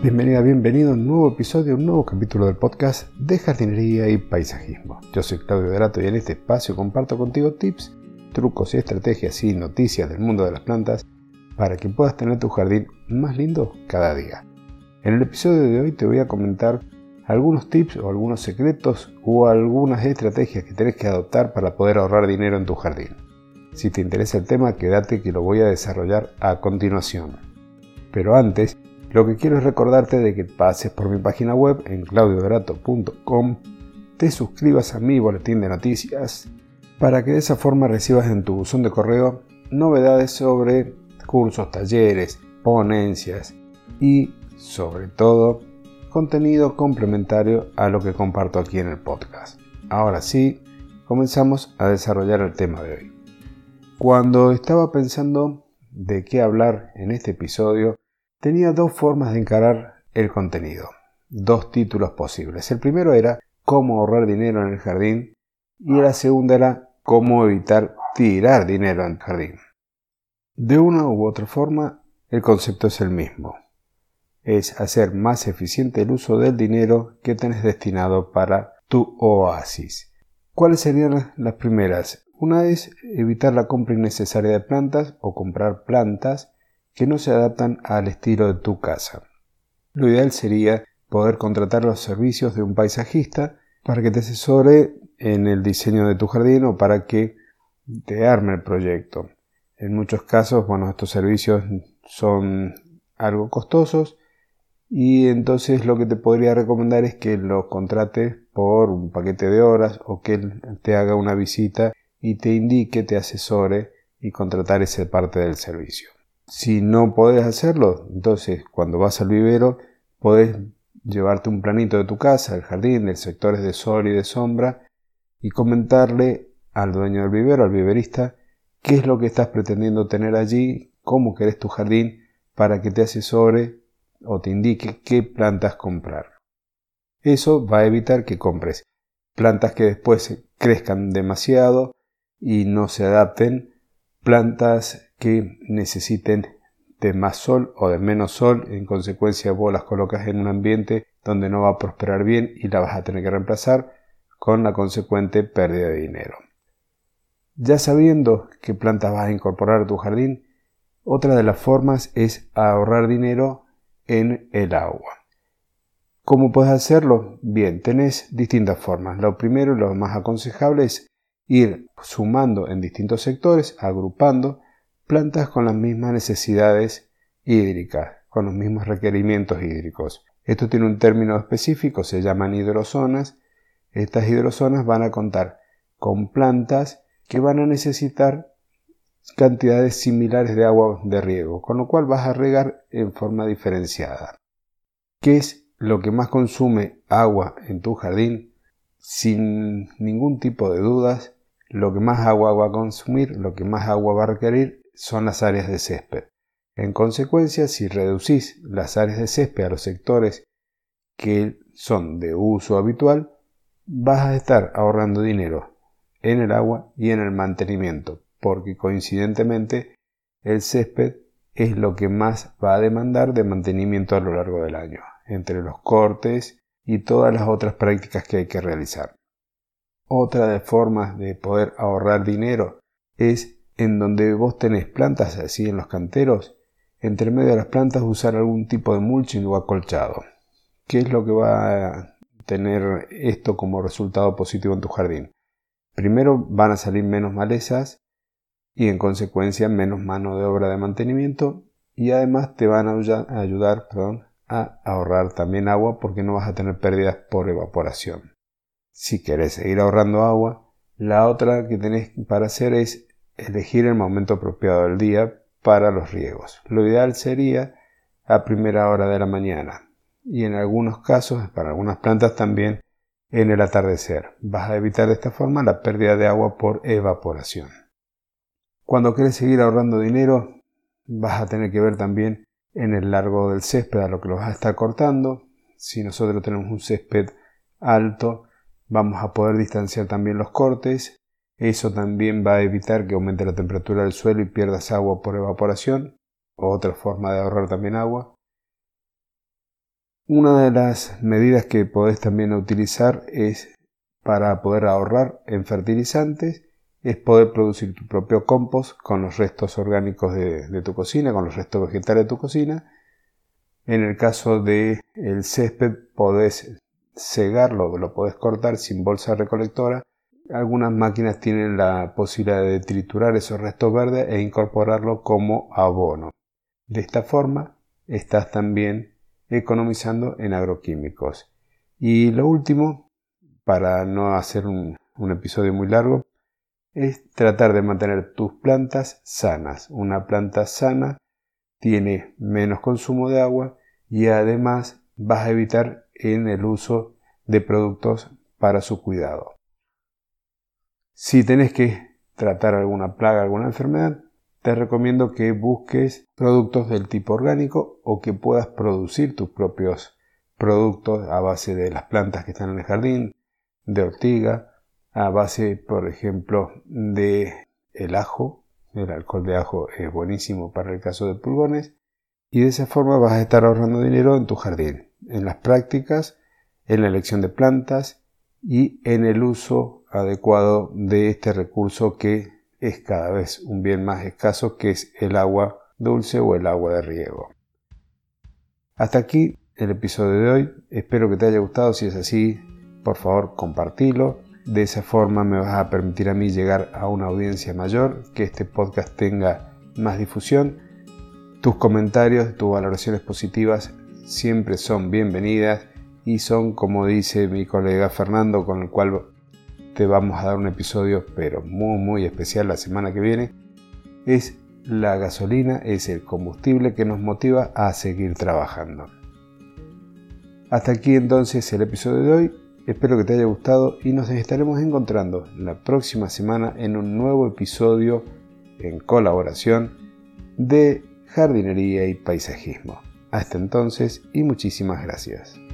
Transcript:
Bienvenida, bienvenido a un nuevo episodio, un nuevo capítulo del podcast de jardinería y paisajismo. Yo soy Claudio Dorato y en este espacio comparto contigo tips, trucos y estrategias y noticias del mundo de las plantas para que puedas tener tu jardín más lindo cada día. En el episodio de hoy te voy a comentar algunos tips o algunos secretos o algunas estrategias que tenés que adoptar para poder ahorrar dinero en tu jardín. Si te interesa el tema, quédate que lo voy a desarrollar a continuación. Pero antes, lo que quiero es recordarte de que pases por mi página web en claudiodorato.com, te suscribas a mi boletín de noticias, para que de esa forma recibas en tu buzón de correo novedades sobre cursos, talleres, ponencias y, sobre todo, contenido complementario a lo que comparto aquí en el podcast. Ahora sí, comenzamos a desarrollar el tema de hoy. Cuando estaba pensando de qué hablar en este episodio, tenía dos formas de encarar el contenido, dos títulos posibles. El primero era cómo ahorrar dinero en el jardín y la segunda era cómo evitar tirar dinero en el jardín. De una u otra forma, el concepto es el mismo. Es hacer más eficiente el uso del dinero que tenés destinado para tu oasis. ¿Cuáles serían las primeras? Una es evitar la compra innecesaria de plantas o comprar plantas que no se adaptan al estilo de tu casa. Lo ideal sería poder contratar los servicios de un paisajista para que te asesore en el diseño de tu jardín o para que te arme el proyecto. En muchos casos, bueno, estos servicios son algo costosos y entonces lo que te podría recomendar es que los contrates por un paquete de horas o que él te haga una visita y te indique, te asesore y contratar esa parte del servicio. Si no podés hacerlo, entonces cuando vas al vivero podés llevarte un planito de tu casa, del jardín, de sectores de sol y de sombra y comentarle al dueño del vivero, al viverista, qué es lo que estás pretendiendo tener allí, cómo querés tu jardín para que te asesore o te indique qué plantas comprar. Eso va a evitar que compres plantas que después crezcan demasiado y no se adapten, plantas que necesiten de más sol o de menos sol, en consecuencia vos las colocas en un ambiente donde no va a prosperar bien y la vas a tener que reemplazar con la consecuente pérdida de dinero. Ya sabiendo qué plantas vas a incorporar a tu jardín, otra de las formas es ahorrar dinero en el agua. ¿Cómo puedes hacerlo? Bien, tenés distintas formas. Lo primero y lo más aconsejable es ir sumando en distintos sectores, agrupando plantas con las mismas necesidades hídricas, con los mismos requerimientos hídricos. Esto tiene un término específico, se llaman hidrozonas. Estas hidrozonas van a contar con plantas que van a necesitar cantidades similares de agua de riego, con lo cual vas a regar en forma diferenciada. ¿Qué es lo que más consume agua en tu jardín? Sin ningún tipo de dudas, lo que más agua va a consumir, lo que más agua va a requerir son las áreas de césped. En consecuencia, si reducís las áreas de césped a los sectores que son de uso habitual, vas a estar ahorrando dinero en el agua y en el mantenimiento, porque coincidentemente el césped es lo que más va a demandar de mantenimiento a lo largo del año, entre los cortes y todas las otras prácticas que hay que realizar. Otra de formas de poder ahorrar dinero es en donde vos tenés plantas así en los canteros, entre medio de las plantas usar algún tipo de mulching o acolchado. ¿Qué es lo que va a tener esto como resultado positivo en tu jardín? Primero van a salir menos malezas y en consecuencia menos mano de obra de mantenimiento y además te van a ayudar a ahorrar también agua porque no vas a tener pérdidas por evaporación. Si querés seguir ahorrando agua, la otra que tenés para hacer es elegir el momento apropiado del día para los riegos. Lo ideal sería a primera hora de la mañana y en algunos casos, para algunas plantas también, en el atardecer. Vas a evitar de esta forma la pérdida de agua por evaporación. Cuando quieres seguir ahorrando dinero, vas a tener que ver también en el largo del césped a lo que lo vas a estar cortando. Si nosotros tenemos un césped alto, vamos a poder distanciar también los cortes eso también va a evitar que aumente la temperatura del suelo y pierdas agua por evaporación. Otra forma de ahorrar también agua. Una de las medidas que podés también utilizar es para poder ahorrar en fertilizantes es poder producir tu propio compost con los restos orgánicos de, tu cocina, con los restos vegetales de tu cocina. En el caso del el césped podés cegarlo, lo podés cortar sin bolsa recolectora. Algunas máquinas tienen la posibilidad de triturar esos restos verdes e incorporarlo como abono. De esta forma estás también economizando en agroquímicos. Y lo último, para no hacer un episodio muy largo, es tratar de mantener tus plantas sanas. Una planta sana tiene menos consumo de agua y además vas a evitar en el uso de productos para su cuidado. Si tenés que tratar alguna plaga, alguna enfermedad, te recomiendo que busques productos del tipo orgánico o que puedas producir tus propios productos a base de las plantas que están en el jardín, de ortiga, a base, por ejemplo, de el ajo. El alcohol de ajo es buenísimo para el caso de pulgones. Y de esa forma vas a estar ahorrando dinero en tu jardín, en las prácticas, en la elección de plantas y en el uso adecuado de este recurso que es cada vez un bien más escaso, que es el agua dulce o el agua de riego. Hasta aquí el episodio de hoy. Espero que te haya gustado. Si es así, por favor, compartilo de esa forma me vas a permitir a mí llegar a una audiencia mayor, que este podcast tenga más difusión. Tus comentarios, tus valoraciones positivas siempre son bienvenidas y son, como dice mi colega Fernando, con el cual vamos a dar un episodio, pero muy, muy especial la semana que viene, es la gasolina, es el combustible que nos motiva a seguir trabajando. Hasta aquí entonces el episodio de hoy. Espero que te haya gustado y nos estaremos encontrando la próxima semana en un nuevo episodio en colaboración de jardinería y paisajismo. Hasta entonces y muchísimas gracias.